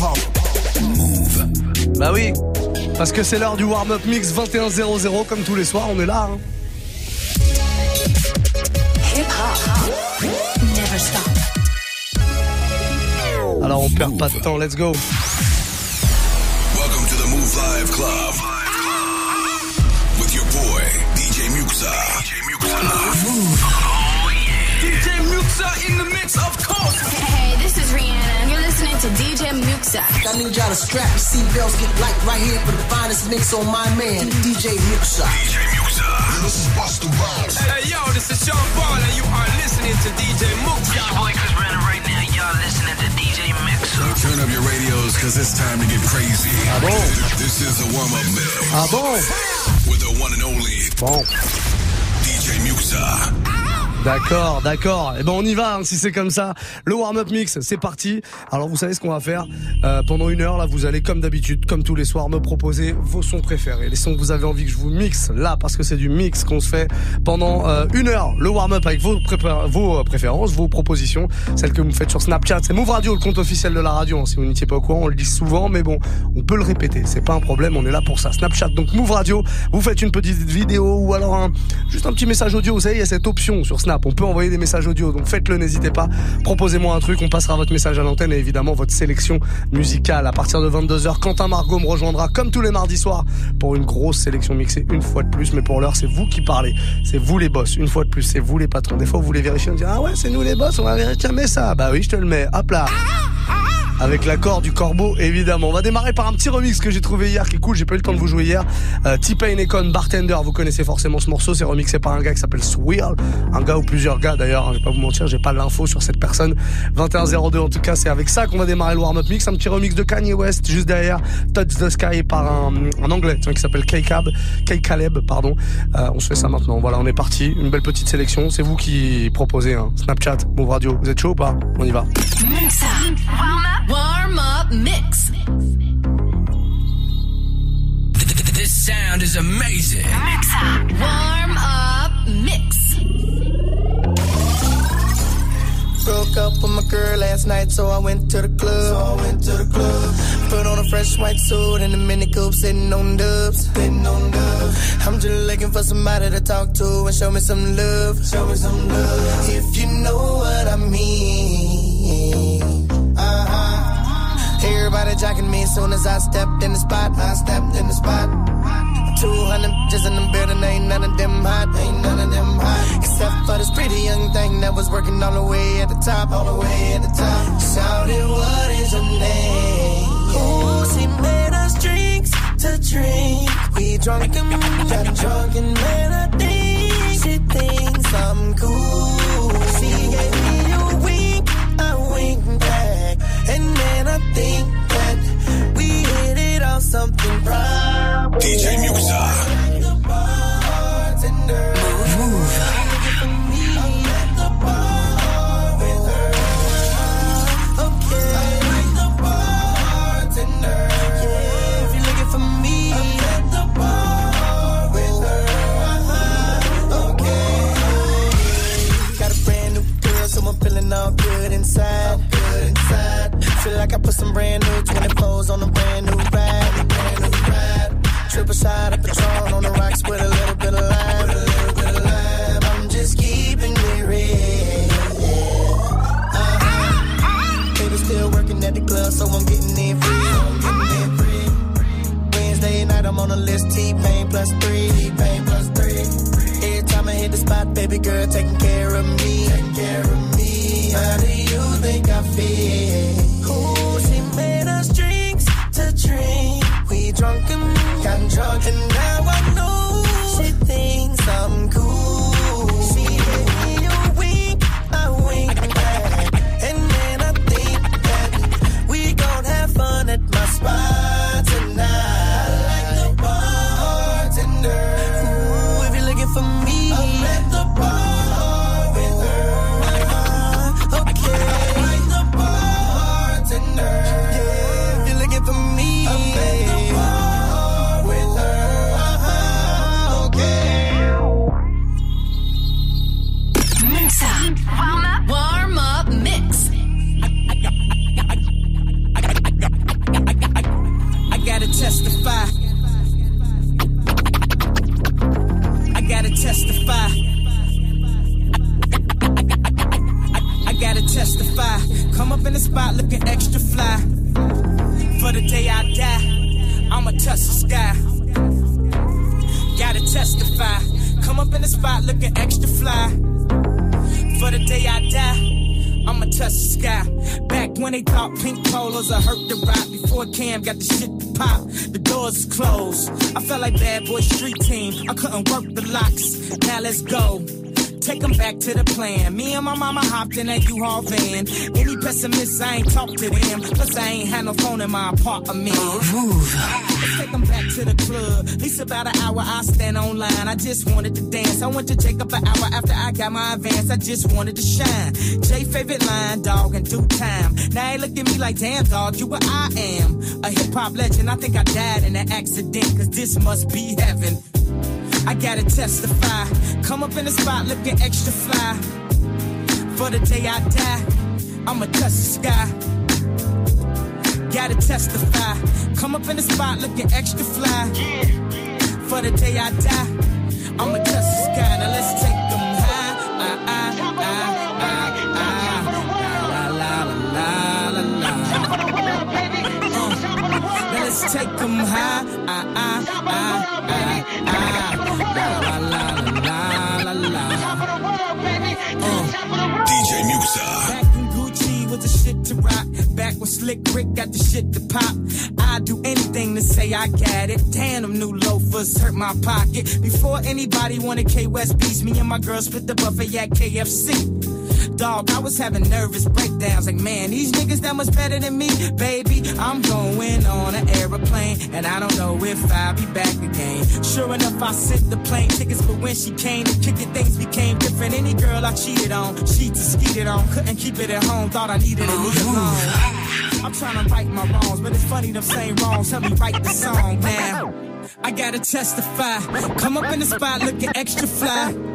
Move. Bah oui, parce que c'est l'heure du warm-up mix 21.00 comme tous les soirs, on est là. Hein. Alors on perd pas de temps, let's go. Welcome to the Move Live Club. With your boy, DJ Muxa. DJ Muxa. Move. DJ Muxxa in the mix, of course. Hey, this is Rihanna. You're listening to DJ Muxxa. I need y'all to strap your seatbelts, get light right here for the finest mix on my man, DJ Muxxa. DJ Muxxa. This is Busta Rhymes. Hey, yo, this is Sean Paul, and you are listening to DJ Muxxa. Your boy Chris Brandon right now. Y'all listening to DJ Mixer. So turn up your radios, cause it's time to get crazy. Ah bon This is the warm-up mix. Ah bon With the one and only Bon. DJ Muxxa. D'accord, d'accord. Et ben on y va hein, si c'est comme ça. Le warm-up mix, c'est parti. Alors vous savez ce qu'on va faire Euh, Pendant une heure là, vous allez comme d'habitude, comme tous les soirs, me proposer vos sons préférés, les sons que vous avez envie que je vous mixe là, parce que c'est du mix qu'on se fait pendant euh, une heure. Le warm-up avec vos, vos euh, préférences, vos propositions, celles que vous faites sur Snapchat. C'est Move Radio, le compte officiel de la radio. hein. Si vous n'étiez pas au courant, on le dit souvent, mais bon, on peut le répéter. C'est pas un problème, on est là pour ça. Snapchat, donc Move Radio. Vous faites une petite vidéo ou alors un, juste un petit message audio. Vous savez, il y a cette option sur On peut envoyer des messages audio, donc faites-le, n'hésitez pas. Proposez-moi un truc, on passera votre message à l'antenne et évidemment votre sélection musicale. À partir de 22h, Quentin Margot me rejoindra comme tous les mardis soirs pour une grosse sélection mixée une fois de plus. Mais pour l'heure, c'est vous qui parlez. C'est vous les boss. Une fois de plus, c'est vous les patrons. Des fois, vous les vérifiez, on dit ah ouais, c'est nous les boss, on va vérifier mais ça. Bah oui, je te le mets. Hop là. Avec l'accord du corbeau, évidemment. On va démarrer par un petit remix que j'ai trouvé hier, qui est cool. J'ai pas eu le temps de vous jouer hier. Euh, T-Pain Bartender. Vous connaissez forcément ce morceau. C'est remixé par un gars qui s'appelle Swirl. Un gars ou plusieurs gars d'ailleurs. hein, je vais pas vous mentir, j'ai pas l'info sur cette personne. 2102 en tout cas, c'est avec ça qu'on va démarrer le warm-up mix. Un petit remix de Kanye West juste derrière. Touch the Sky par un, un anglais tiens, qui s'appelle K-Cab, K-Caleb, pardon. Euh, on se fait ça maintenant. Voilà, on est parti. Une belle petite sélection. C'est vous qui proposez. Hein. Snapchat, Move Radio. Vous êtes chaud ou pas? On y va. Up. Warm up mix. This sound is amazing. Warm up mix. Broke up with my girl last night, so I went to the club. So I went to the club. Put on a fresh white suit and a mini coupe, sitting on dubs. Sitting on dubs. I'm just looking for somebody to talk to and show me some love. Show me some love. If you know what I mean. Uh-huh. Everybody jacking me as soon as I stepped in the spot. I stepped in the spot. 200 just in the building, ain't none of them hot, ain't none of them hot. Except for this pretty young thing that was working all the way at the top, all the way at the top. Shouted, what is her name? Ooh, she made us drinks to drink. We drunk and mm-hmm. got drunk and man, I think she thinks I'm cool. She gave me a wink, I wink back. And man, I think off something proper. DJ Muxxa. Got a brand new girl, so I'm feeling all good inside. Good inside. Feel like I put some brand new 24s on a brand new Triple shot of Patron on the rocks with a little bit of lime. With a little bit of lime. I'm just keeping it real. Uh-huh. Baby still working at the club, so I'm getting in free. So I'm getting in free. Wednesday night, I'm on a list. T-Pain plus three. T-Pain plus three. Every time I hit the spot, baby girl taking care of me. Taking care of me. How do you think I feel? Ooh, she made us drinks to drink. We drunk and got drunk, and now I know she thinks I'm testify. Come up in the spot looking extra fly. For the day I die, I'ma touch the sky. Back when they thought pink polos would hurt the rock. Before Cam got the shit to pop, the doors closed. I felt like bad boy street team. I couldn't work the locks. Now let's go. Take 'em back to the plan. Me and my mama hopped in that U-Haul van. Any pessimists, I ain't talk to them. Plus, I ain't had no phone in my apartment. Move. Let's take 'em back to the club. At least about an hour, I stand online. I just wanted to dance. I went to Jacob an hour after I got my advance. I just wanted to shine. Jay favorite line, dog, in due time. Now he look at me like, damn, dog, you what I am. A hip hop legend. I think I died in an accident, cause this must be heaven. I gotta testify. Come up in the spot looking extra fly. For the day I die, I'ma touch the sky. Gotta testify. Come up in the spot looking extra fly. For the day I die, I'ma touch the sky. Now let's take them high. Ah, ah, ah, take them high. Ah, ah, ah, ah, ah. La, la, la, la, la, la. DJ Muxxa. Back when Gucci was the shit to rock. Back when Slick Rick got the shit to pop. I'd do anything to say I got it. Damn, them new loafers hurt my pocket. Before anybody wanted K West beats, me and my girl split the buffet at KFC. Dog, I was having nervous breakdowns. Like, man, these niggas that much better than me, baby. I'm going on an aeroplane, and I don't know if I'll be back again. Sure enough, I sent the plane tickets, but when she came to kick it, things became different. Any girl I cheated on, she just skeeted on. Couldn't keep it at home, thought I needed a leave alone. I'm trying to right my wrongs, but it's funny them same wrongs help me write the song now. I gotta testify. Come up in the spot looking extra fly.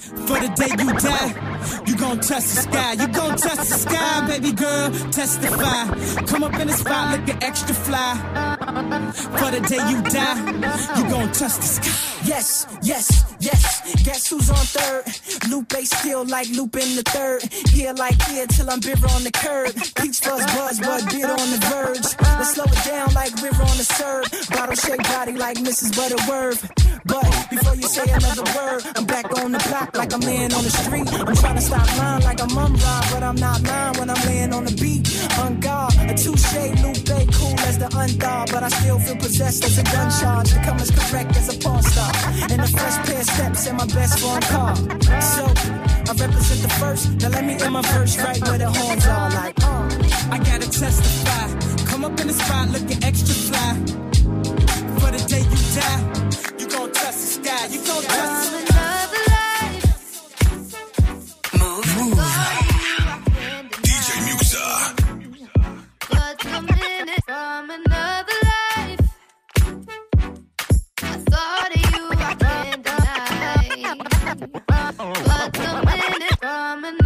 For the day you die, you gon' touch the sky. You gon' touch the sky, baby girl. Testify. Come up in the spot looking extra fly. For the day you die, you gon' touch the sky. Yes, yes, yes. Guess who's on third? Lupe still like Lupe in the third. Here like here till I'm bitter on the curb. Peach fuzz buzz, but bitter on the verge. Let's slow it down like river on the serve. Bottle shaped body like Mrs. Butterworth. But before you say another word, I'm back on the block like a man on the street. I'm trying to stop lying like I'm Mumm-Ra, but I'm not lying when I'm laying on the beat. On guard, a touche, Lupe, cool as the undog, but I still feel possessed as a gun charge. To come as correct as a porn star. And a fresh pair of steps in my best phone car. So, I represent the first. Now let me in my verse right where the horns are like, uh. I gotta testify. Come up in the spot looking extra fly. For the day you die, you gon' touch the sky. You gon' touch the sky. DJ Muxxa. What's a minute from another What's a minute? From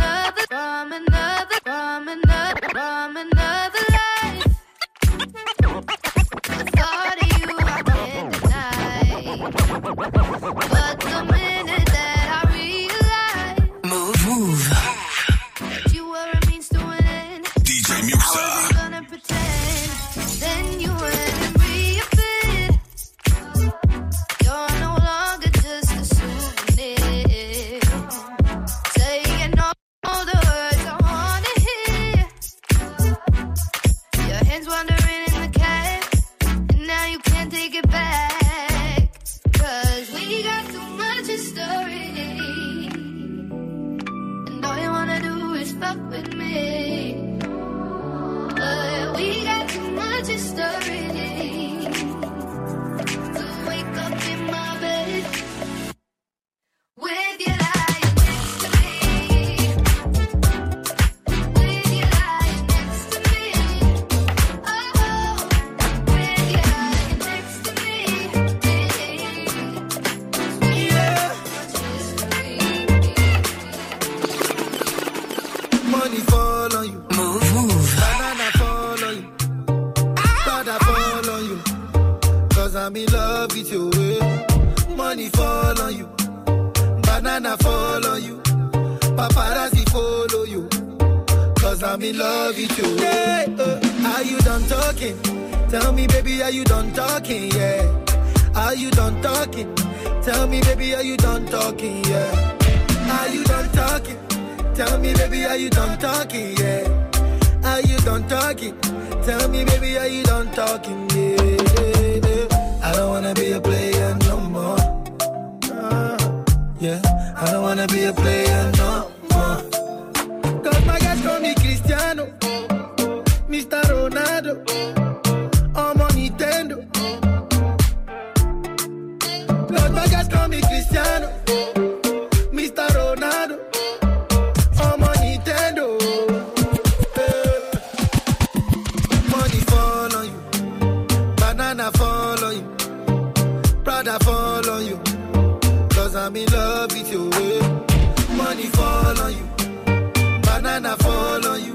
and I follow you.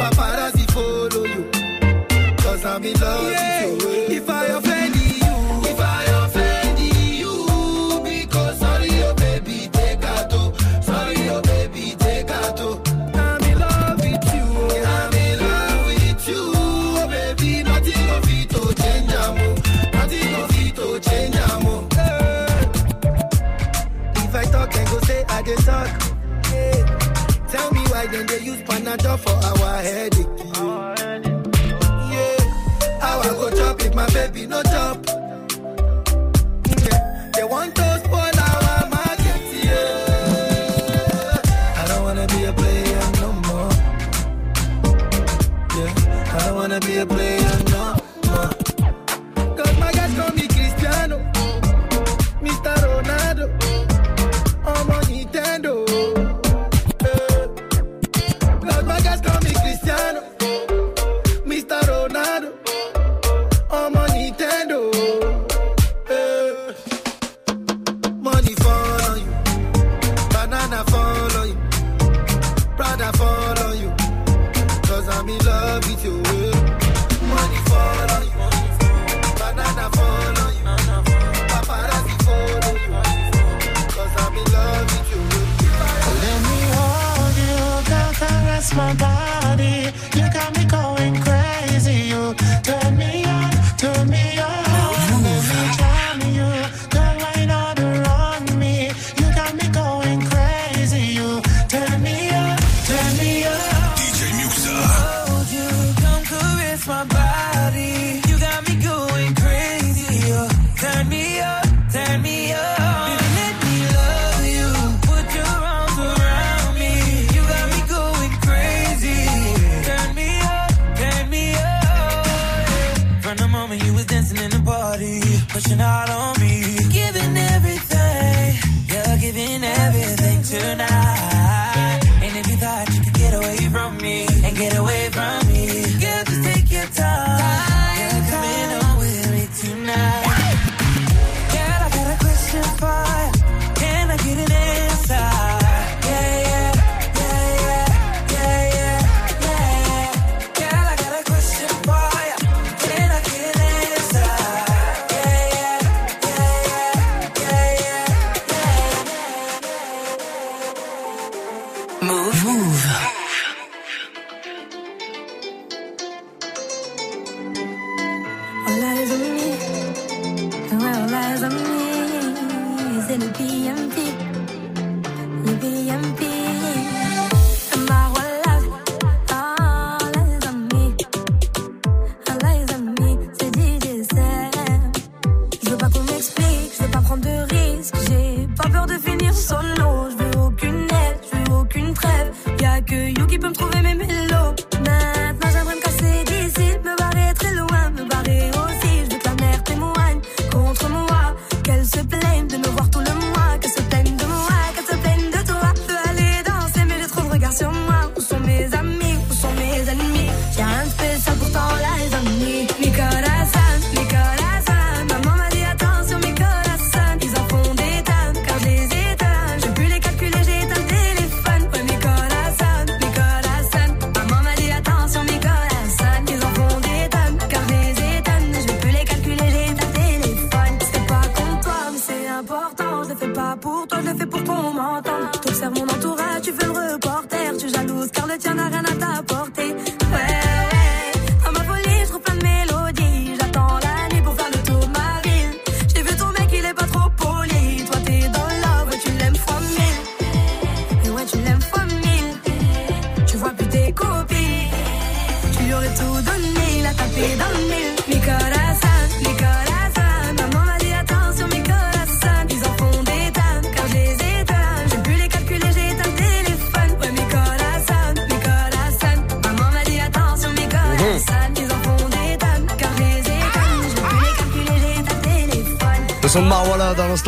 Paparazzi follow you. Cause I'm in love yeah.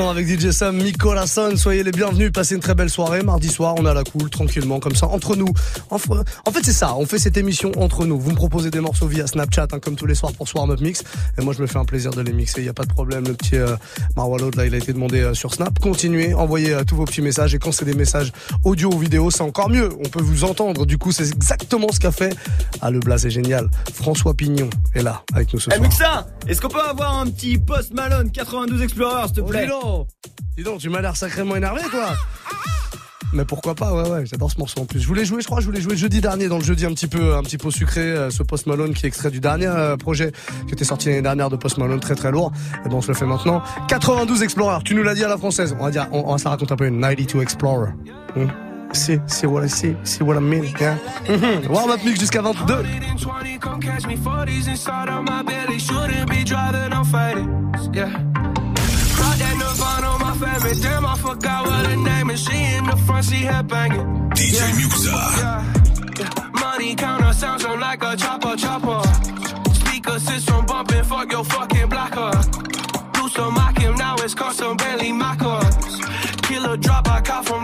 Avec DJ Sam, Nicolas. Soyez les bienvenus, passez une très belle soirée. Mardi soir, on a la cool, tranquillement, comme ça, entre nous. En, fait, c'est ça, on fait cette émission entre nous. Vous me proposez des morceaux via Snapchat, hein, comme tous les soirs pour Soir Up Mix. Et moi, je me fais un plaisir de les mixer. Il n'y a pas de problème. Le petit euh, là, il a été demandé euh, sur Snap. Continuez, envoyez euh, tous vos petits messages. Et quand c'est des messages audio ou vidéo, c'est encore mieux. On peut vous entendre. Du coup, c'est exactement ce qu'a fait. Ah, le Blas, c'est génial. François Pignon est là, avec nous ce Eh soir. Muxa, est-ce qu'on peut avoir un petit Post Malone 92 Explorer, s'il te Oh, plaît? dis donc Dis donc, tu m'as l'air sacrément énervé, toi mais pourquoi pas, ouais, ouais, j'adore ce morceau en plus. Je voulais jouer, je crois, je voulais jouer jeudi dernier, dans le jeudi un petit peu, un petit peu sucré, euh, ce Post Malone qui est extrait du dernier euh, projet qui était sorti l'année dernière de Post Malone, très très lourd. Et bon, on se le fait maintenant. 92 Explorer, tu nous l'as dit à la française. On va dire, on, raconte un peu une 92 Explorer. Hmm. C'est, c'est what I see, c'est what I mean, yeah. Warm up mix jusqu'à 22. 20, come catch me 40s inside of my belly. Shouldn't be driving, I'm fighting. Yeah. On my I forgot what name front, she head banging. DJ. Yeah. yeah. Money counter sounds on like a chopper, chopper. Speaker system bumping, fuck your fucking blocker. Do some mock him, now it's custom Bentley Mockers. Killer drop, I caught from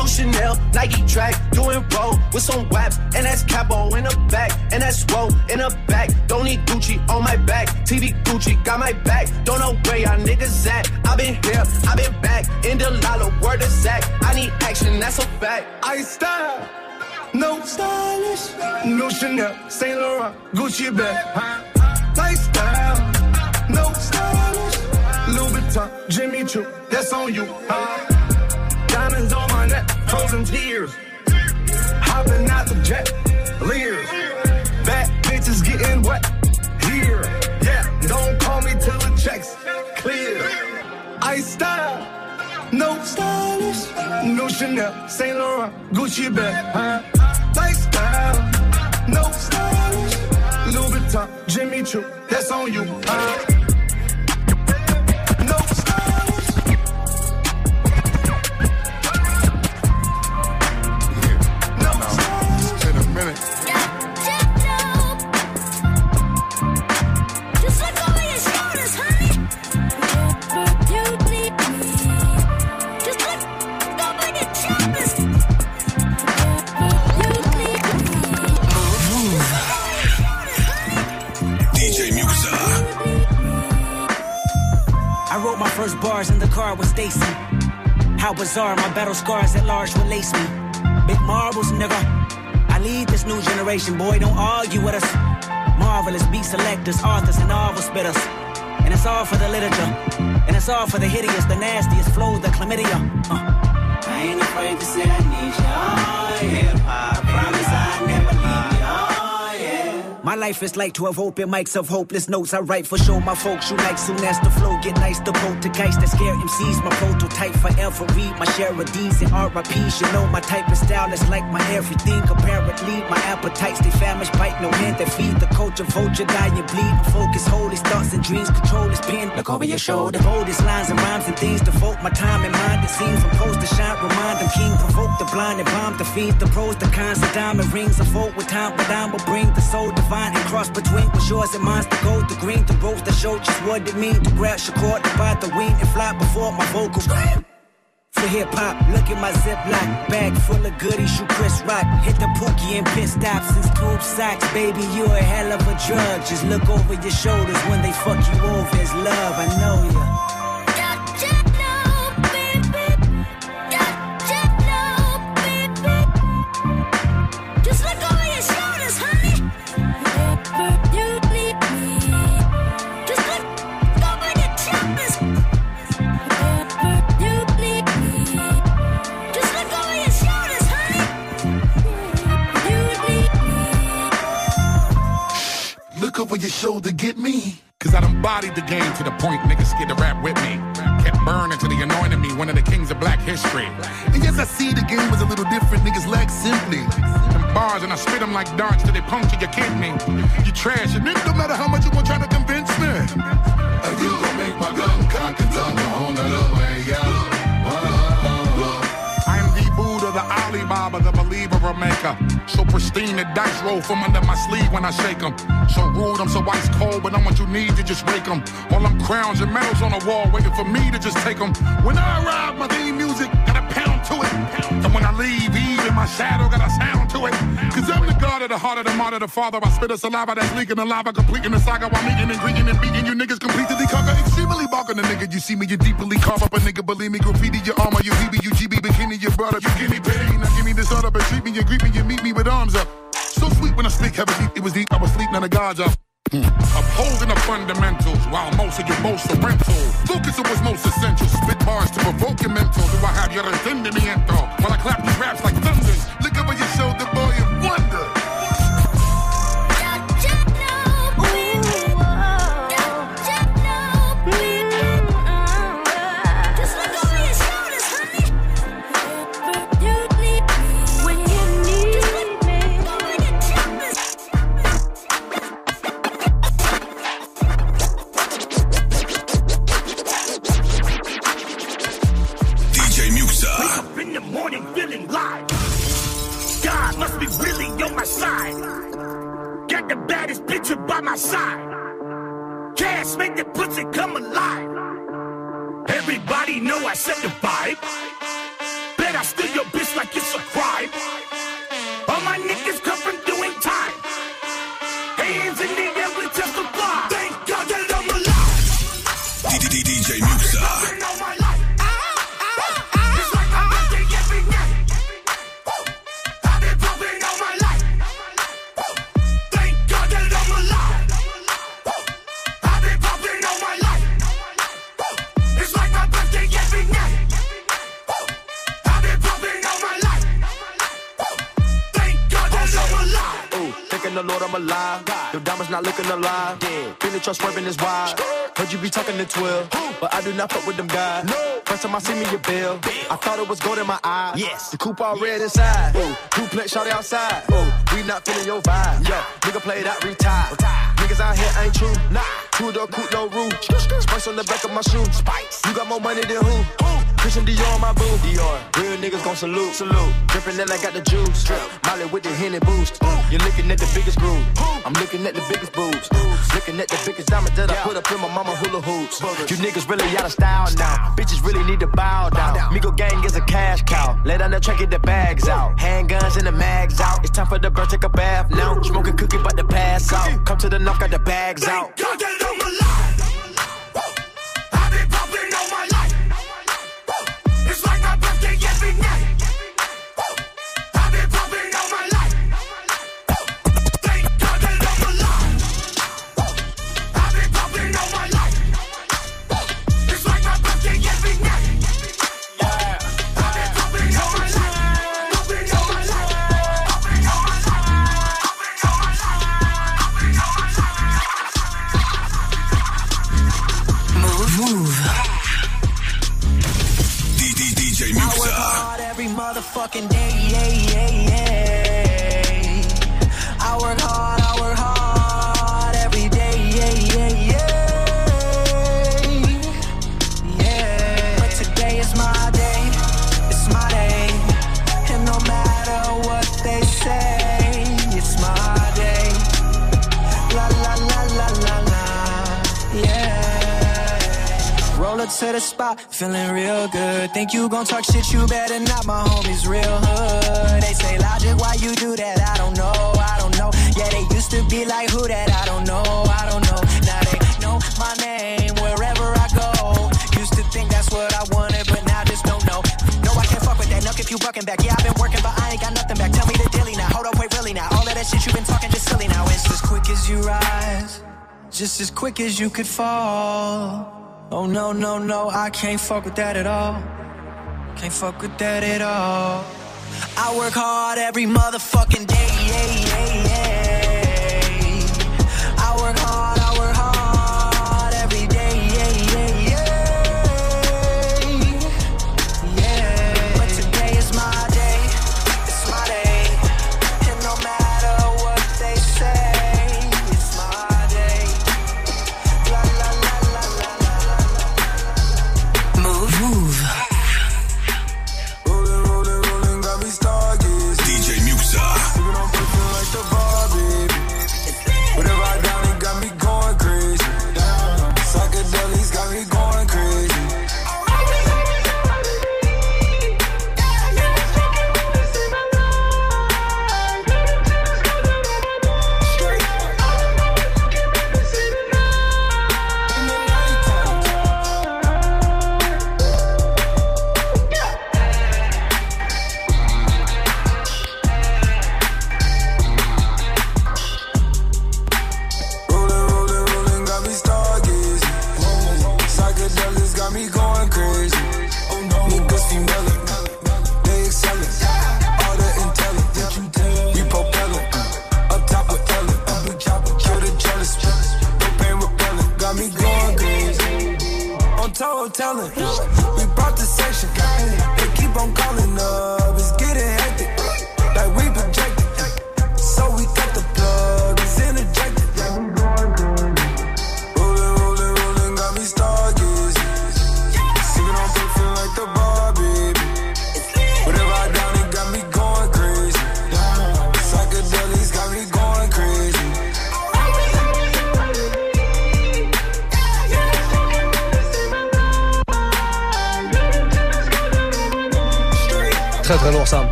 No Chanel, Nike track, doing roll with some waps, and that's capo in the back, and that's roll in the back. Don't need Gucci on my back, TV Gucci got my back. Don't know where y'all niggas at. I been here, I been back, in the lala, word of Zach. I need action, that's a fact. I style, no stylish. No Chanel, Saint Laurent, Gucci bag. Lifestyle, no stylish. Louis Vuitton, Jimmy Choo, that's on you. Huh? Diamonds on frozen tears. Hopping out the jet, leers. Bad bitches getting wet here. Yeah, don't call me till the checks clear. I style, no stylish. No Chanel, Saint Laurent, Gucci bag. Huh? Lifestyle, no stylish. Louis Vuitton, Jimmy Choo, that's on you. Huh? Bars in the car with Stacy. How bizarre, my battle scars at large lace me. Big marbles, nigga. I lead this new generation, boy, don't argue with us. Marvelous beat selectors, authors, and novel spitters. And it's all for the literature. And it's all for the hideous, the nastiest flows, the chlamydia. Uh. I ain't afraid to say I need you. Oh, yeah. My life is like 12 open mics of hopeless notes. I write for show my folks. You like soon as the flow get nice. The poltergeist that scare MCs. My prototype forever. Read my share of D's and RIPs. You know my type of style is like my everything. Apparently, my appetites they famished. Bite no hand that feed the culture. Vulture, die and bleed. My Focus, hold his thoughts and dreams. Control his pen. Look over your shoulder. Hold his lines and rhymes and things. Devote my time and mind. It seems I'm post to shine. Remind them king. Provoke the blind and bomb the. The pros, the cons, the diamond rings. A vote with time, but I will bring the soul divine and cross between what's yours and mine's the gold, the green, the rose, the show just what it mean to grab your cord, to bite the wing and fly before my vocals. For hip hop, look at my ziploc bag full of goodies. You Chris Rock, hit the pookie and pit stop since tube socks, baby. You a hell of a drug. Just look over your shoulders when they fuck you over. It's love, I know ya. Over your shoulder, get me. Cause I done bodied the game to the point niggas scared to rap with me. Kept burning to the anointing me, one of the kings of black history. And yes, I see the game was a little different. Niggas lack simply. Them bars and I spit them like darts till they puncture your kidney. You trash, and nigga, no matter how much you want trying to convince me. And you gon' make my gun cock and tongue on the little way out. Uh-huh. I am the Buddha, the Alibaba, the believer maker. So pristine, the dice roll from under my sleeve when I shake them. So rude, I'm so ice cold, but I'm what you need to just rake them. All them crowns and medals on the wall waiting for me to just take them. When I arrive, my theme music got a pound to it. And when I leave, even my shadow got a sound to it. Cause I'm the god of the heart of the martyr, the father. I spit a saliva that's leaking the lava, completing the saga while meeting and greeting and beating you niggas completely conquer. Extremely balking the nigga. You see me, you deeply carve up a nigga. Believe me, graffiti your armor, you BB, you GB, bikini, your brother. You give me pain, now give me this up and treat me, you greet me, you meet me with arms up. So sweet when I speak, heavy deep, it was deep, I was sleep, none of God's up. Hmm. Upholding the fundamentals while most of you boast are rental. Focus on what's most essential. Spit bars to provoke your mental. Do I have your entendimiento? While I clap these raps like thunders. Look over your shoulder, my. Cash make the pussy come alive. Everybody know I set the vibe. Not looking alive. Feeling trust swerving is wild. Heard you be talking to 12, but I do not fuck with them guys. No. First time I see me, your bill. I thought it was gold in my eye. Yes. The coupe all red inside. Ooh, duplex shot outside. Ooh, we not feeling your vibe. Yeah, nigga played out, retired. Niggas out here ain't true. Nah, two door coupe, no roof. Spice on the back of my shoe. Spice. You got more money than who? Christian Dior on my boo. Dior. Real niggas gon' salute. Salute. Drippin' that I got the juice. Drip. Molly with the Henny boost. You're looking at the biggest groove. I'm looking at the biggest boobs. Looking at the biggest diamonds that I put up in my mama hula hoops. You niggas really out of style now. Bitches really need to bow down. Migo gang is a cash cow. Lay down the track, get the bags out. Handguns and the mags out. It's time for the bird, take a bath now. Smoking cookie, but the pass out. Come to the knock, got the bags out. God motherfucking day, spot, feeling real good. Think you gon' talk shit, you better not. My homies real hood. They say logic, why you do that? I don't know, I don't know. Yeah, they used to be like who that? I don't know, I don't know. Now they know my name wherever I go. Used to think that's what I wanted, but now just don't know. No, I can't fuck with that. Nuck if you bucking back. Yeah, I've been working, but I ain't got nothing back. Tell me the dilly now. Hold up, wait, really now. All of that shit you been talking just silly now. It's as quick as you rise, just as quick as you could fall. Oh no, no, no, I can't fuck with that at all. Can't fuck with that at all. I work hard every motherfucking day,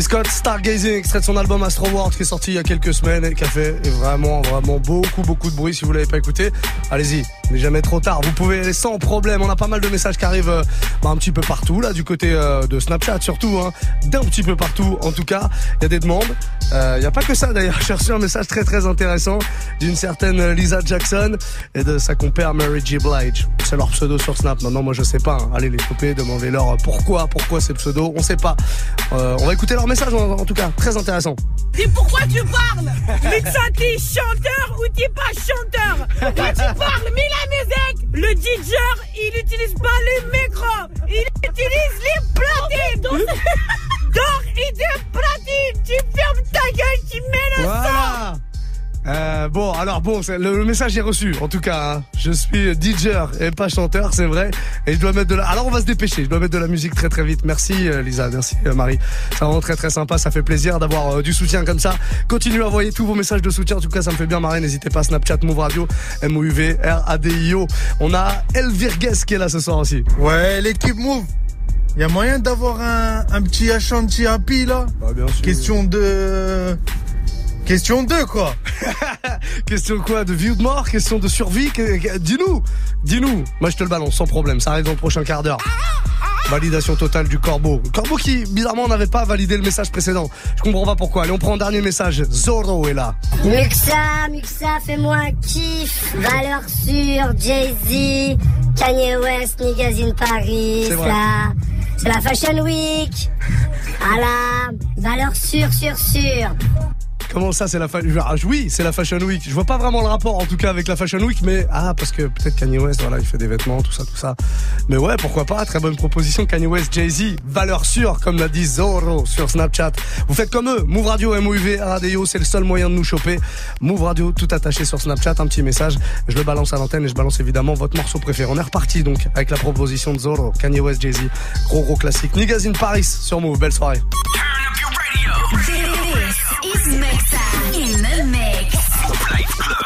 Scott, Stargazing, extrait de son album Astro World qui est sorti il y a quelques semaines et qui a fait vraiment, vraiment beaucoup, beaucoup de bruit. Si vous l'avez pas écouté, allez-y, n'est jamais trop tard. Vous pouvez aller sans problème. On a pas mal de messages qui arrivent euh, bah, un petit peu partout, là, du côté euh, de Snapchat surtout, hein, d'un petit peu partout. En tout cas, il y a des demandes. Euh, Il n'y a pas que ça d'ailleurs. J'ai reçu un message très très intéressant d'une certaine Lisa Jackson et de sa compère Mary J. Blige. C'est leur pseudo sur Snap. Maintenant, moi je sais pas. hein. Allez les choper, demandez-leur euh, pourquoi, pourquoi ces pseudos. On sait pas. Euh, on va écouter leur message en, en tout cas. Très intéressant. Dis pourquoi tu parles? Mixa, t'es chanteur ou t'es pas chanteur? Quand tu parles, mets la musique Le DJ, il utilise pas le micro Il utilise les platines Donc, donc il te platine Tu fermes ta gueule, tu mets le Voilà. Euh, bon, alors bon, le, le message est reçu. En tout cas, hein. je suis DJ et pas chanteur, c'est vrai. Et je dois mettre de la. Alors on va se dépêcher. Je dois mettre de la musique très très vite. Merci euh, Lisa, merci euh, Marie. C'est vraiment très très sympa. Ça fait plaisir d'avoir du soutien comme ça. Continuez à envoyer tous vos messages de soutien. En tout cas, ça me fait bien marrer. N'hésitez pas. Snapchat, Move Radio, M O U V R A D I O. On a El Virgues qui est là ce soir aussi. Ouais, l'équipe Move. Il y a moyen d'avoir un, un petit Ashanti Happy là? Bah, bien sûr. Question de. Question 2 quoi. Question quoi De vie ou de mort? Question de survie? Que- que- Dis-nous Dis-nous Moi je te le balance sans problème, ça arrive dans le prochain quart d'heure. Validation totale du corbeau. Corbeau qui, bizarrement, n'avait pas validé le message précédent. Je comprends pas pourquoi. Allez, on prend un dernier message. Zorro est là. Muxa, Muxa, fais-moi un kiff. Valeur sûre, Jay-Z, Kanye West, Nigazine Paris. C'est vrai. là. C'est la Fashion Week. Voilà. Valeur sûre, sûre, sûre. Comment ça, c'est la fa... Ah, Oui, c'est la Fashion Week. Je vois pas vraiment le rapport, en tout cas, avec la Fashion Week, mais ah, parce que peut-être Kanye West, voilà, il fait des vêtements, tout ça, tout ça. Mais ouais, pourquoi pas Très bonne proposition, Kanye West, Jay-Z, valeur sûre, comme l'a dit Zorro sur Snapchat. Vous faites comme eux. Move Radio, M-O-U-V, Radio, c'est le seul moyen de nous choper. Move Radio, tout attaché sur Snapchat, un petit message. Je le balance à l'antenne et je balance évidemment votre morceau préféré. On est reparti donc avec la proposition de Zorro, Kanye West, Jay-Z, gros gros classique. Nigazine Paris sur Move. Belle soirée. Is Muxxa in the mix. First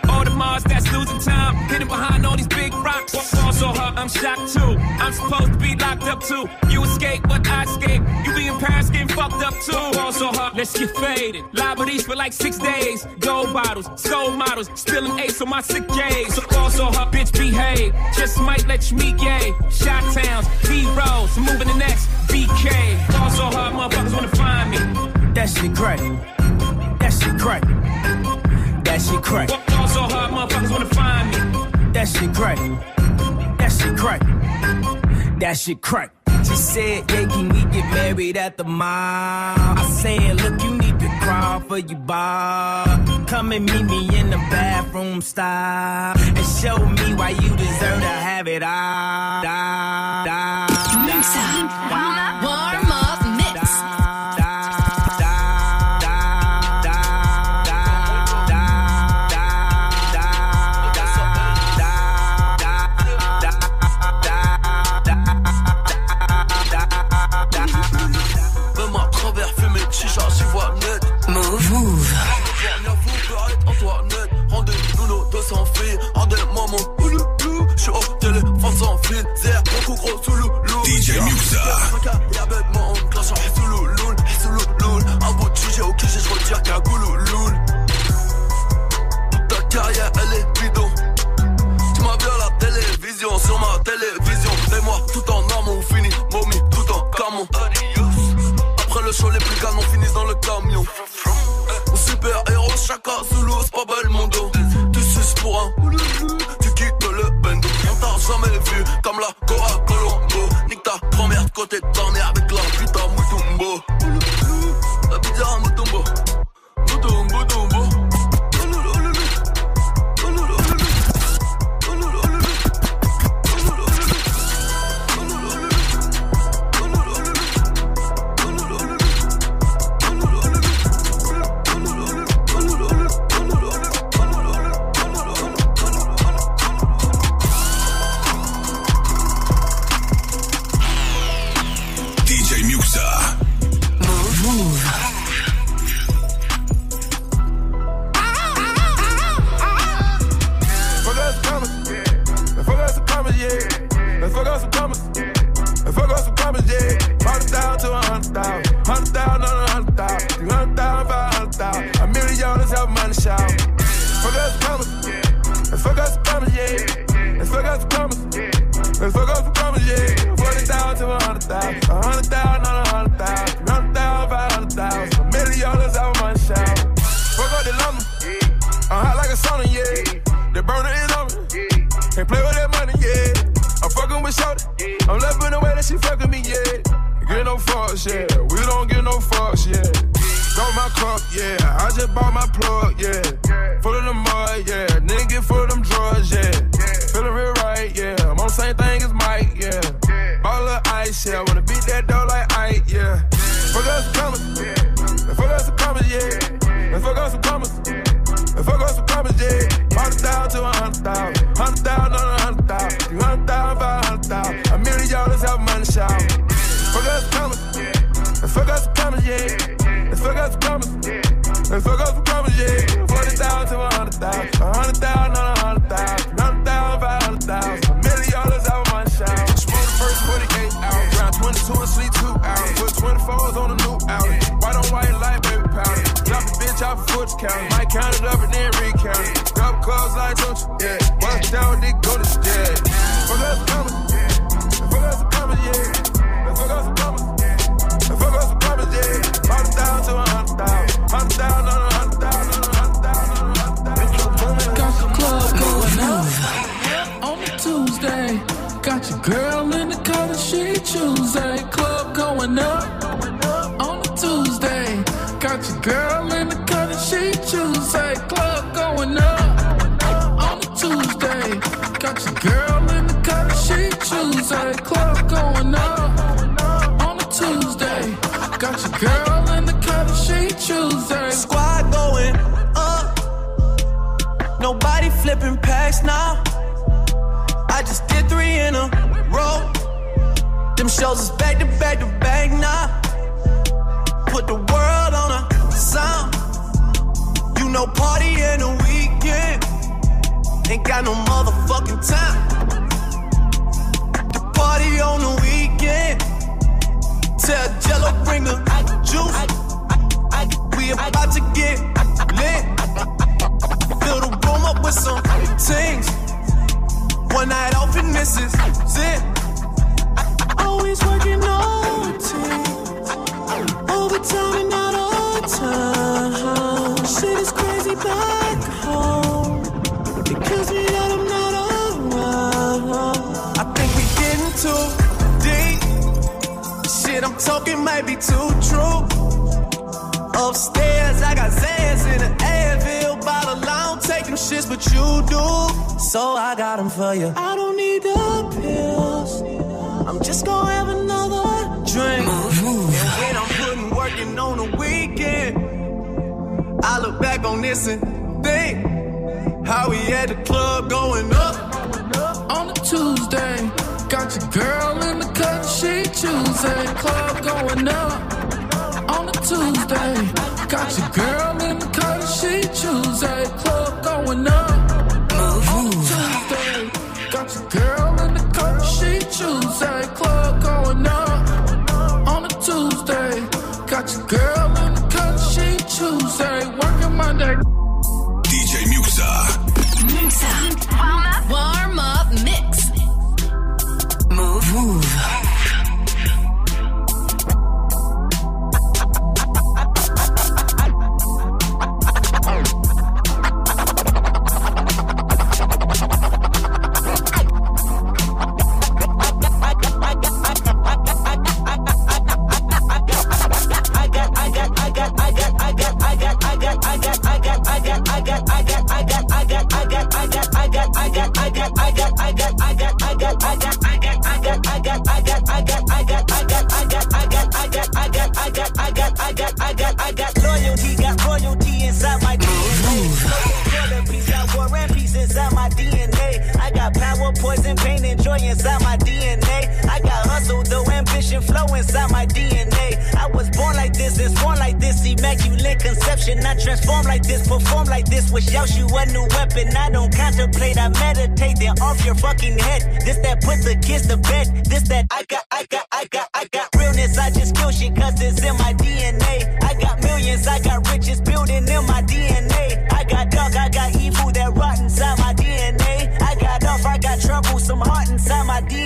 Mars that's losing time. Hidden behind all these big rocks. Fall so hard, I'm shocked too. I'm supposed to be locked up too. You escape, but I escape. You be in Paris getting fucked up too. Fall so hard, let's get faded. Liberties for like six days. Gold bottles, soul models. Spilling ace on my sick days. So fall so hard, bitch, behave. Just might let you meet gay. Shot towns, B rolls, moving the next BK. Fall so hard, motherfuckers wanna find me. That shit crack. That shit crack. That shit crack. Fall so hard, motherfuckers wanna find me. That shit crack. That shit crack. That shit crack. She said, yeah, can we get married at the mall? I said, look, you need to crawl for you, bar. Come and meet me in the bathroom style. And show me why you deserve to have it all. Da, da, Muxxa. mic, yeah. yeah. All the ice, yeah. I wanna beat that door like Ike, yeah. Fuck us some commas, yeah. Fuck us some commas, yeah. Fuck us some commas, yeah. Fuck us some commas, yeah. Hundred thousand to a hundred thousand, hundred thousand on a hundred thousand, three hundred thousand, five hundred thousand, a million dollars have money shout. Fuck us some commas, yeah. Fuck us some commas, yeah. Fuck us some commas, yeah. Fuck us some commas, yeah. Forty thousand to hundred thousand, a hundred thousand. discount. Might count it up and then recount it. Drop calls like don't you? Yeah. Watch down, they go to I got them for you. I don't need the pills. I'm just gonna have another drink. And I'm putting working on the weekend. I look back on this and think how we had the club going up on a Tuesday. Got your girl in the cut, she choosing. Club going up on a Tuesday. Got your girl in the cut, she choosing. Club inside my DNA. I was born like this, and born like this, immaculate conception. I transform like this, perform like this, wish out you a new weapon. I don't contemplate, I meditate, then off your fucking head. This that put the kids to bed. This that I got, I got, I got, I got realness. I just kill shit cause it's in my DNA. I got millions, I got riches building in my DNA. I got dark, I got evil that rot inside my DNA. I got off, I got trouble, some heart inside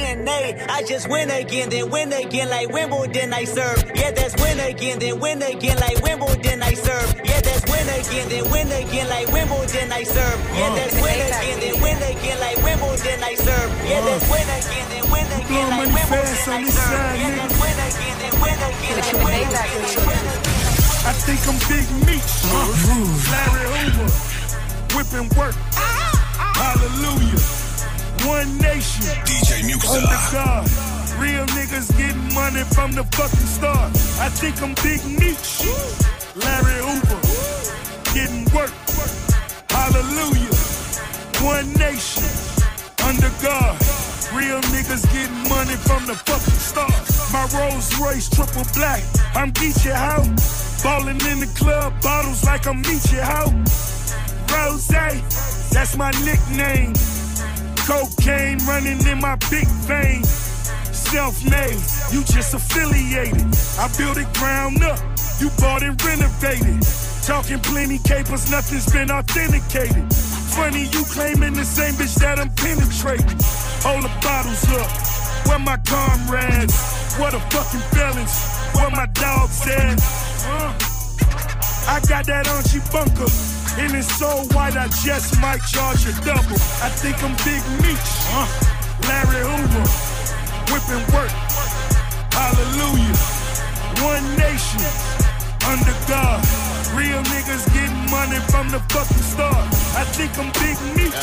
DNA. I just win again, then win again like Wimbledon I serve. Yeah, that's win again, then win again like Wimbledon I serve. Yeah, that's win again, then win again like Wimbledon I serve. Yeah, that's win again, then win again like Wimbledon I serve. Yeah, that's win again, then win again like Wimbledon I serve. Yeah, that's win again, then win again like Wimbledon I serve. I think I'm Big Meech. Uh-huh. Larry Hoover. Whipping work. Ah, ah. Hallelujah. One nation. DJ Muxxa. Under God. Real niggas getting money from the fucking start. I think I'm Big Meech. Larry Hoover. Getting work. Hallelujah. One nation. Under God. Real niggas getting money from the fucking start. My Rolls Royce triple black. I'm Geechee How. Ballin' in the club, bottles like I'm Meechee How. Rose, that's my nickname. Cocaine running in my big vein. Self-made, you just affiliated. I built it ground up, you bought and renovated. Talking plenty capers, nothing's been authenticated. Funny you claiming the same bitch that I'm penetrating. Hold the bottles up, where my comrades? What a fucking feelings, where my dogs at? Uh, I got that Archie bunker. And it's so white, I just might charge a double. I think I'm Big Meech. huh? Larry Hoover. Whipping work. Hallelujah. One nation. Under God. Real niggas getting money from the fucking start. I think I'm Big Meech.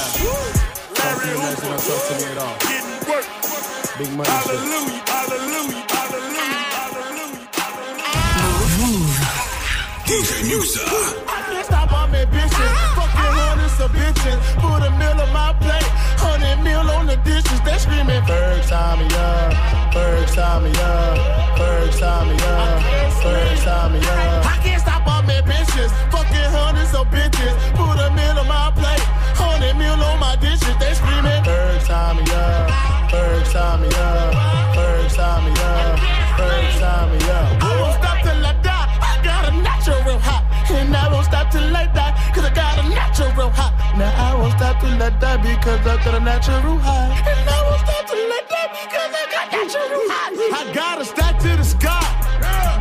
Larry Hoover. Getting work. Big money shit. Hallelujah. Hallelujah. Hallelujah. DJ Muxxa. I can't bitches. Put a meal on my plate. Hundred meal on the dishes. They screaming, Ferg, time me up. Ferg, time me up. Ferg, time me up. Ferg, time me up. I can't stop on me bitches. Fucking hundreds of bitches. Put a meal on my plate. Hundred meal on my dishes. They screaming, Ferg, time me up. Ferg, time me up. Ferg, time me up. Ferg, time me up. I won't stop till I die. Cause I got a natural high. Now I won't stop till I die because I got a natural high. And I won't stop till I die because I got natural high. I got a stack to the sky.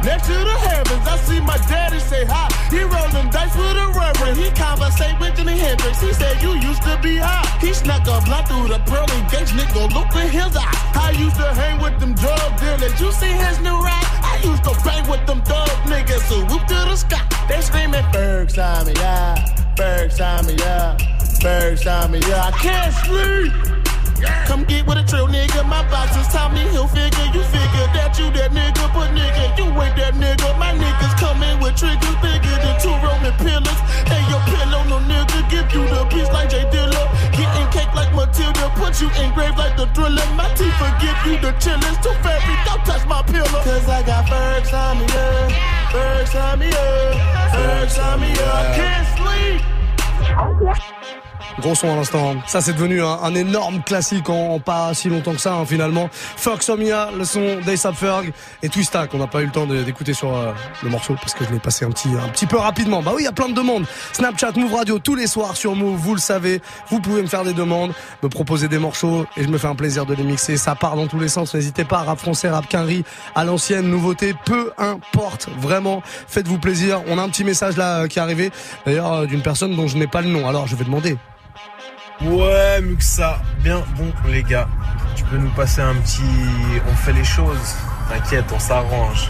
Next to the heavens, I see my daddy say hi. He rolling dice with a reverend. He conversate with Jimi Hendrix. He said, You used to be high. He snuck a blunt through the pearly gates. Nigga, look at his eyes. I used to hang with them drug dealers. You see his new ride? Used to bang with them thug niggas. So whoop to the sky. They screaming, Berg, sign me up. Berg, sign me up. Berg, sign me up. I can't sleep. Come get with a trail nigga. My boxes tell me he'll figure. You figure that you that nigga, but nigga, you ain't that nigga. My niggas come in with triggers Matilda, you in grave like the thriller. My teeth forgive you the chillers. Too fairy, don't touch my pillow. Cause I got Fergs on me, yeah. Fergs on me, yeah. Fergs on me, yeah. I can't sleep. Gros son à l'instant. Ça, c'est devenu un, énorme classique en, pas si longtemps que ça, hein, finalement. Ferg Somia, le son d'Aesop Ferg et Twista, qu'on n'a pas eu le temps d'écouter sur euh, le morceau parce que je l'ai passé un petit, un petit peu rapidement. Bah oui, il y a plein de demandes. Snapchat, Move Radio, tous les soirs sur Move, vous le savez. Vous pouvez me faire des demandes, me proposer des morceaux et je me fais un plaisir de les mixer. Ça part dans tous les sens. N'hésitez pas, rap français, rap quinri, à l'ancienne, nouveauté, peu importe. Vraiment, faites-vous plaisir. On a un petit message là euh, qui est arrivé, d'ailleurs, euh, d'une personne dont je n'ai pas le nom. Alors, je vais demander. Ouais, Muxa, bien bon les gars. Tu peux nous passer un petit. On fait les choses. T'inquiète, on s'arrange.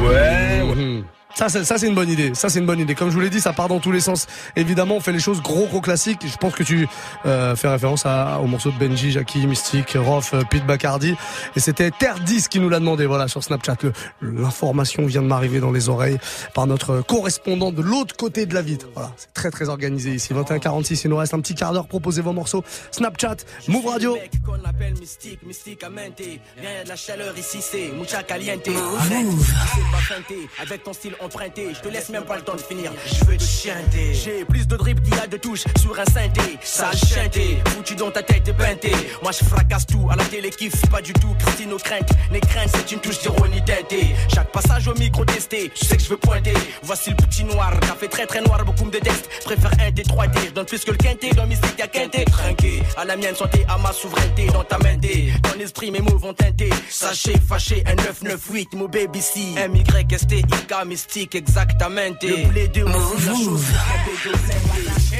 Ouais, ouais. Ça, c'est- ça c'est une bonne idée. Ça c'est une bonne idée. Comme je vous l'ai dit, ça part dans tous les sens. Évidemment, on fait les choses gros gros classiques. Je pense que tu euh, fais référence à, au morceau de Benji, Jackie, Mystique, Rof, euh, Pete Bacardi. Et c'était Terre 10 qui nous l'a demandé. Voilà sur Snapchat. Le- L'information vient de m'arriver dans les oreilles par notre correspondant de l'autre côté de la vitre. Voilà, c'est très très organisé ici. 21h46. Il nous reste un petit quart d'heure. Proposez vos morceaux. Snapchat, Move Radio. qu'on appelle mystique, mysticamente. Rien y a de la chaleur ici, c'est mucha caliente. Move. Arrête, c'est pas feinté, avec ton style emprunté. Je te laisse même pas le temps de finir. Je veux te chanter. J'ai plus de drip qu'il y a de touches sur un synthé. Sale chanté, foutu dans ta tête et peinté. Moi je fracasse tout, à la télé kiffe pas du tout. Christine aux craintes, les craintes c'est une touche d'ironie teintée. Chaque passage au micro testé, je sais que je veux pointer. Voici le petit noir, t'as fait très très noir, beaucoup me détestent. Préfère un T, 3 T, je donne plus que le quinté. Dans mystique y'a quinté, trinqué. À la mienne santé, à ma souveraineté. Dans ta main D, ton esprit, mes mots vont teinter. Sachez, fâché, un 998, mon baby C. M, Y, S, T, I, K, mystique, exactement. Le blé de. Et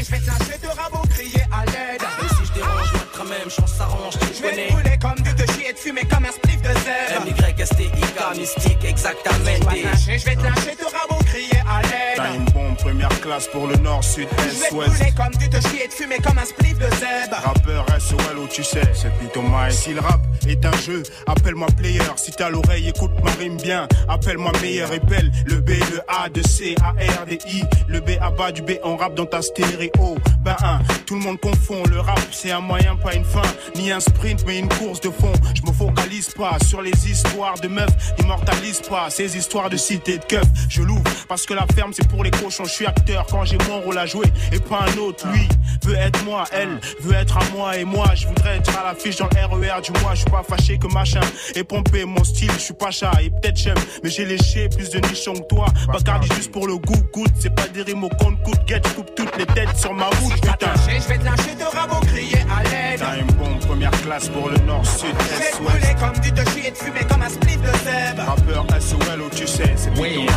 je vais te lâcher de rabot, crier à l'aide. Et si je dérange, quand même, chance s'arrange, tu Je vais te brûler comme du te chier dessus, mais comme un spliff de zèbre. M, Y, S, T, I, K, mystique, exactement. Et je vais te lâcher de rabot, crier à T'as l'aide. une bombe première classe pour le nord, sud, Je vais est, te ouest. comme du te chier dessus, mais comme un spliff de zèbre. Rappeur SOL où tu sais, c'est plutôt Mike. Si le rap est un jeu, appelle-moi player. Si t'as l'oreille, écoute ma rime bien. Appelle-moi meilleur et belle. Le B, le A, de C, A, R, D, I. Le B à bas du B, on rappe dans ta stéréo. Ben un, tout le monde confond. Le rap, c'est un moyen, pas une fin. Ni un sprint, mais une course de fond. Je me focalise pas sur les histoires de meufs. Immortalise pas ces histoires de cité de keuf. Je l'ouvre parce que la ferme, c'est pour les cochons. Je suis acteur quand j'ai mon rôle à jouer et pas un autre. Lui veut être moi, elle veut être à moi et moi. Je voudrais être à l'affiche dans le RER du mois. Je suis pas fâché que machin et pompé mon style. Je suis pas chat et peut-être j'aime, mais j'ai léché plus de nichons que toi. Bacardi juste pour le goût, goûte. C'est pas des rimes au compte coûte. Get, je coupe toutes les têtes sur ma route, putain. Et je vais te lâcher de rabot, crier à l'aide. T'as une bombe première classe pour le nord, sud, est, ouest. comme du te chier dessus, mais comme un spliff de zèbre. Rappeur SOL où tu sais, c'est Mike.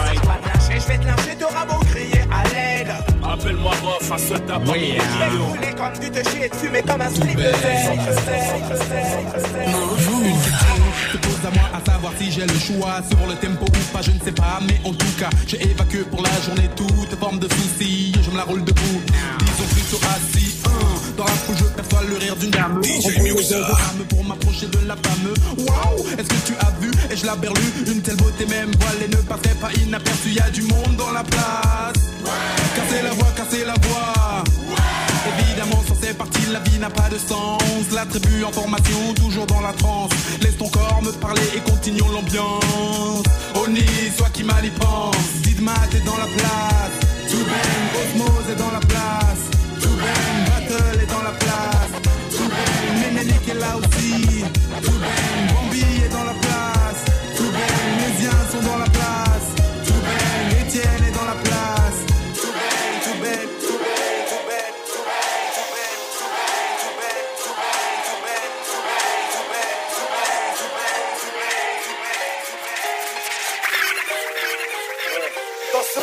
Et je vais te lâcher crier à l'aide. Appelle-moi Rof, tabac. Je vais te brûler comme du te chier dessus, mais comme un spliff de se pose à moi à savoir si j'ai le choix sur le tempo ou pas, je ne sais pas, mais en tout cas, j'ai évacué pour la journée toute forme de soucis. Je me la roule debout, disons plutôt assis. Hein, Dans la foule, je le rire d'une dame. Pour m'approcher de la femme. Waouh, est-ce que tu as vu Et je la berlue, une telle beauté même voilée ne passerait pas inaperçue. Y a du monde dans la place. Cassez la voix, cassez la voix. Évidemment, sans ces parties, la vie n'a pas de sens. La tribu en formation, toujours dans la transe. Laisse ton corps me parler et continuons l'ambiance. Oni, soit qui mal y pense. Didma, t'es dans la place. Tout bang, Osmose est dans la place. Tout bang, Battle est Ménélique est là aussi. Bambi est dans la place. Touben, Méziens sont dans la place. Touben, est dans la place. Dans ce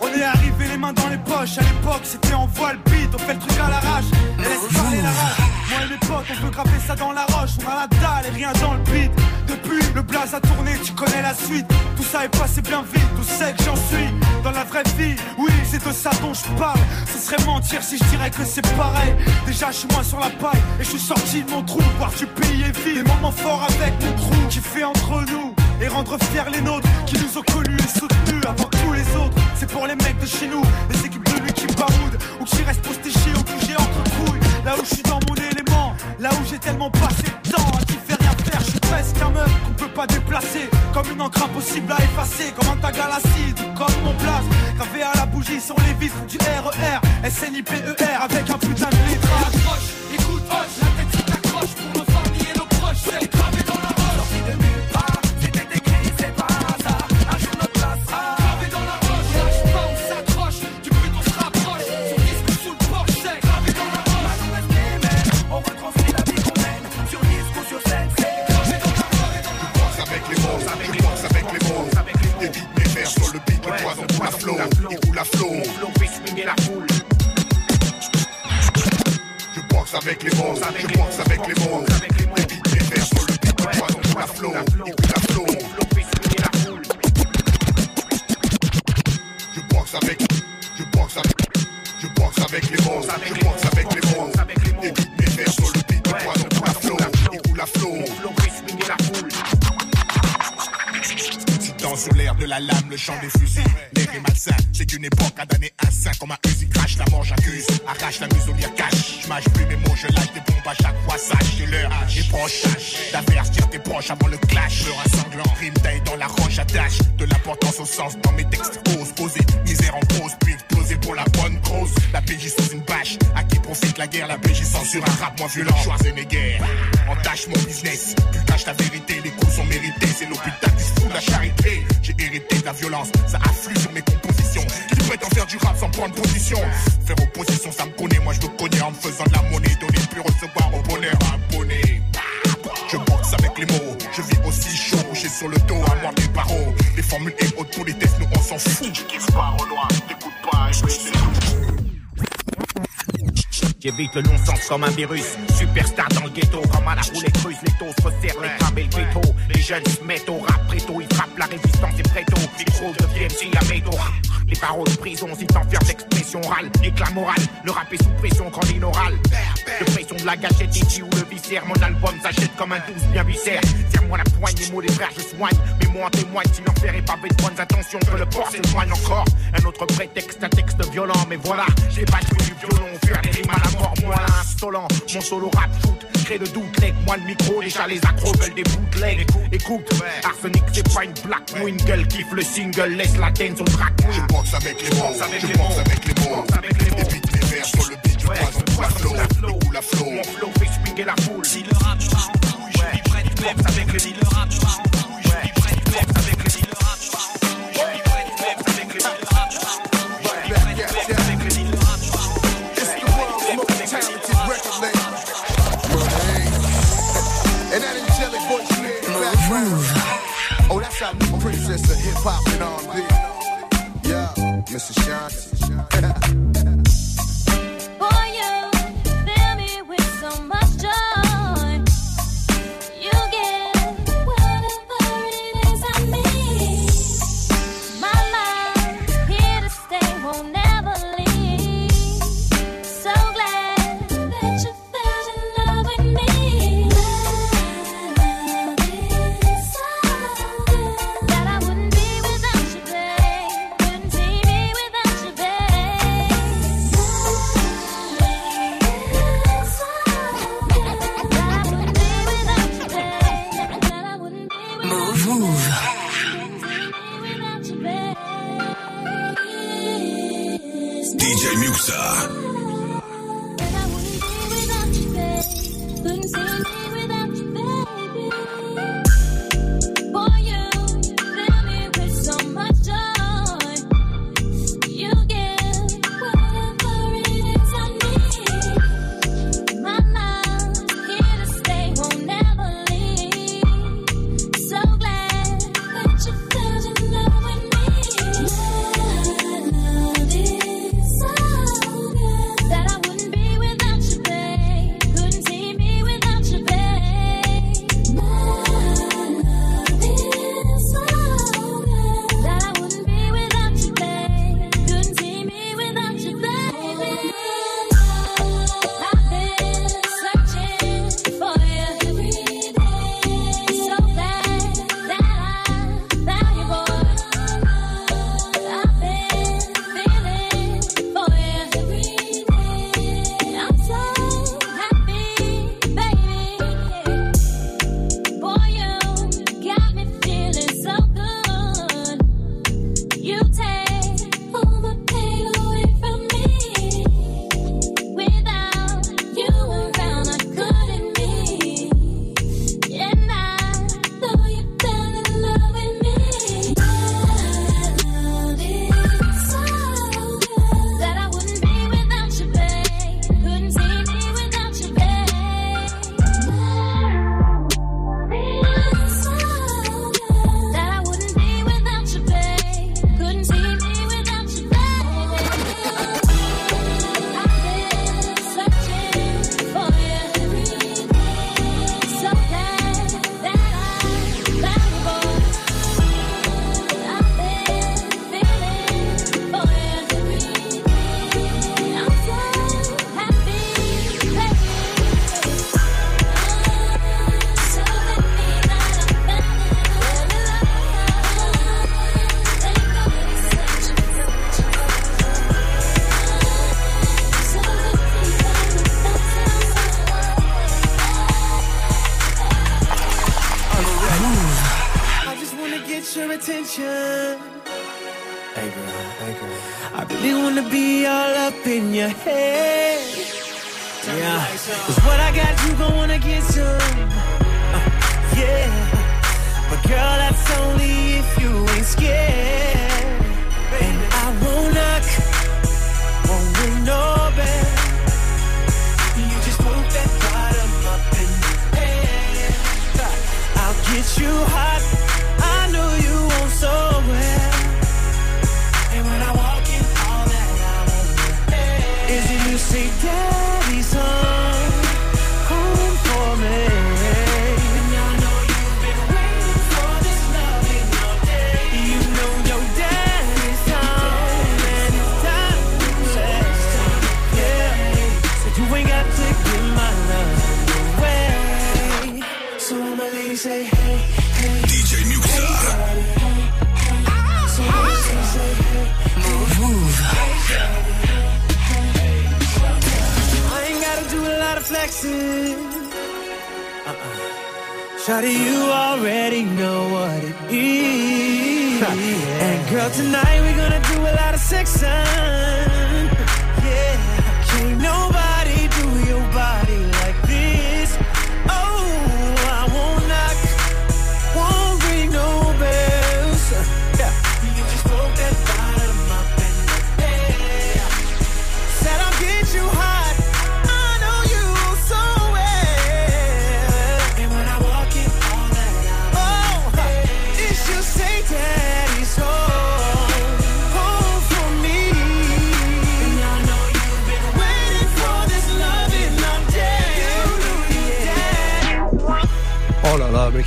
on est arrivé les mains dans les poches. À l'époque, c'était en voile bide, on fait le truc à l'arrache. Laisse parler la rage. On veut graver ça dans la roche. On a la dalle et rien dans le beat. Depuis, le blaze a tourné, tu connais la suite. Tout ça est passé bien vite, tout sait que j'en suis. Dans la vraie vie, oui, c'est de ça dont je parle. Ce serait mentir si je dirais que c'est pareil. Déjà, je suis moins sur la paille et je suis sorti de mon trou. Voir du pays et vie, des moments forts avec mon crew qui fait entre nous et rendre fiers les nôtres qui nous ont connus et soutenus avant tous les autres. C'est pour les mecs de chez nous, les équipes de lui qui baroudent ou qui restent postichés ou bougés entre couilles. Là où je suis dans mon là où j'ai tellement passé de temps à qui fait rien faire, je suis presque un meuf qu'on peut pas déplacer. Comme une encre impossible à effacer, comme un tag à l'acide, comme mon place. Gravé à la bougie sur les vitres du RER, SNIPER avec un putain de lettrage. Écoute, chant des J'évite le non-sens comme un virus. Superstar dans le ghetto, comme à la roulette russe. Les taux se resserrent, les crabes et le ghetto. Les jeunes se mettent au rap préto. Ils frappent la résistance et préto. Micro deviennent si la métaux. Les paroles prison, si t'enfermes l'expression orale. L'éclat moral, le rap est sous pression quand l'inoral. De pression de la gâchette, ici ou le viscère. Mon album s'achète comme un douce bien viscère. Serre-moi la poigne, les mots des frères, je soigne. Mais moi en témoigne, si l'enfer est pavé de bonnes intentions, que le port s'éloigne encore. Un autre prétexte, un texte violent. Mais voilà, j'ai battu du violon, faire des rimes à la mort, moi là, insolent. Mon solo rap shoot, crée de doute, leg, moi le micro, déjà les accros veulent des bootlegs. Écoute, Arsenic, c'est pas une black ou une gueule, kiffe le single, laisse la dance au track Je boxe avec les mots, je boxe avec les mots. Évite mes vers sur le beat, je flow, flow. Mon flow fait swinguer la foule. Si le rap je je suis même avec le rap je je suis même avec le rap je. Oh, that's our new princess of hip hop and R&B. Yeah, Mr. Shanti.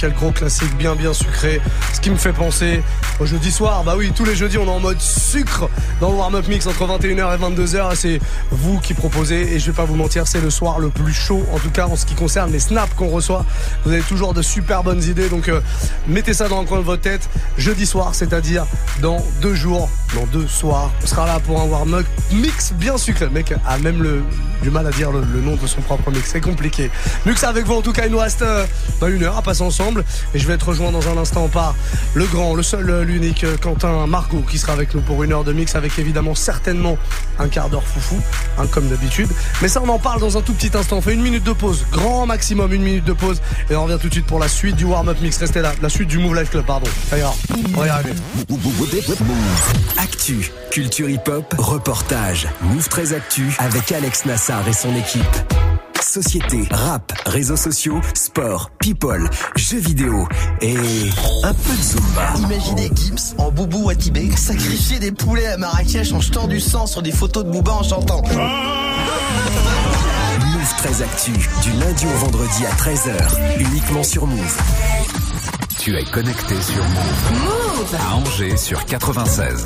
Quel gros classique bien bien sucré. Ce qui me fait penser au jeudi soir. Bah oui, tous les jeudis on est en mode sucre dans le warm-up mix entre 21h et 22h. C'est vous qui proposez et je vais pas vous mentir, c'est le soir le plus chaud en tout cas en ce qui concerne les snaps qu'on reçoit. Vous avez toujours de super bonnes idées donc euh, mettez ça dans le coin de votre tête. Jeudi soir, c'est-à-dire dans deux jours, dans deux soirs, on sera là pour un warm-up mix bien sucré. Le mec a même le, du mal à dire le, le nom de son propre mix, c'est compliqué. Mux avec vous en tout cas, il nous reste euh, bah, une heure à passer ensemble et je vais être rejoint dans un instant par le grand, le seul, l'unique euh, Quentin Margot qui sera avec nous pour une heure de mix avec évidemment certainement un quart d'heure foufou, hein, comme d'habitude. Mais ça on en parle dans un tout petit instant. On fait une minute de pause, grand maximum une minute de pause et on revient tout de suite pour la suite du warm-up mix. Restez là, la suite du Move Life Club, pardon. Ira, on va y arriver. Actu, culture hip-hop, reportage, Move très Actu avec Alex Nassar et son équipe. Société, rap, réseaux sociaux, sport, people, jeux vidéo et un peu de Zumba. Imaginez Gims en boubou à Tibet sacrifier des poulets à Marrakech en jetant du sang sur des photos de Booba en chantant. Move très Actu, du lundi au vendredi à 13h, uniquement sur Move. Tu es connecté sur Move. Move À Angers sur 96.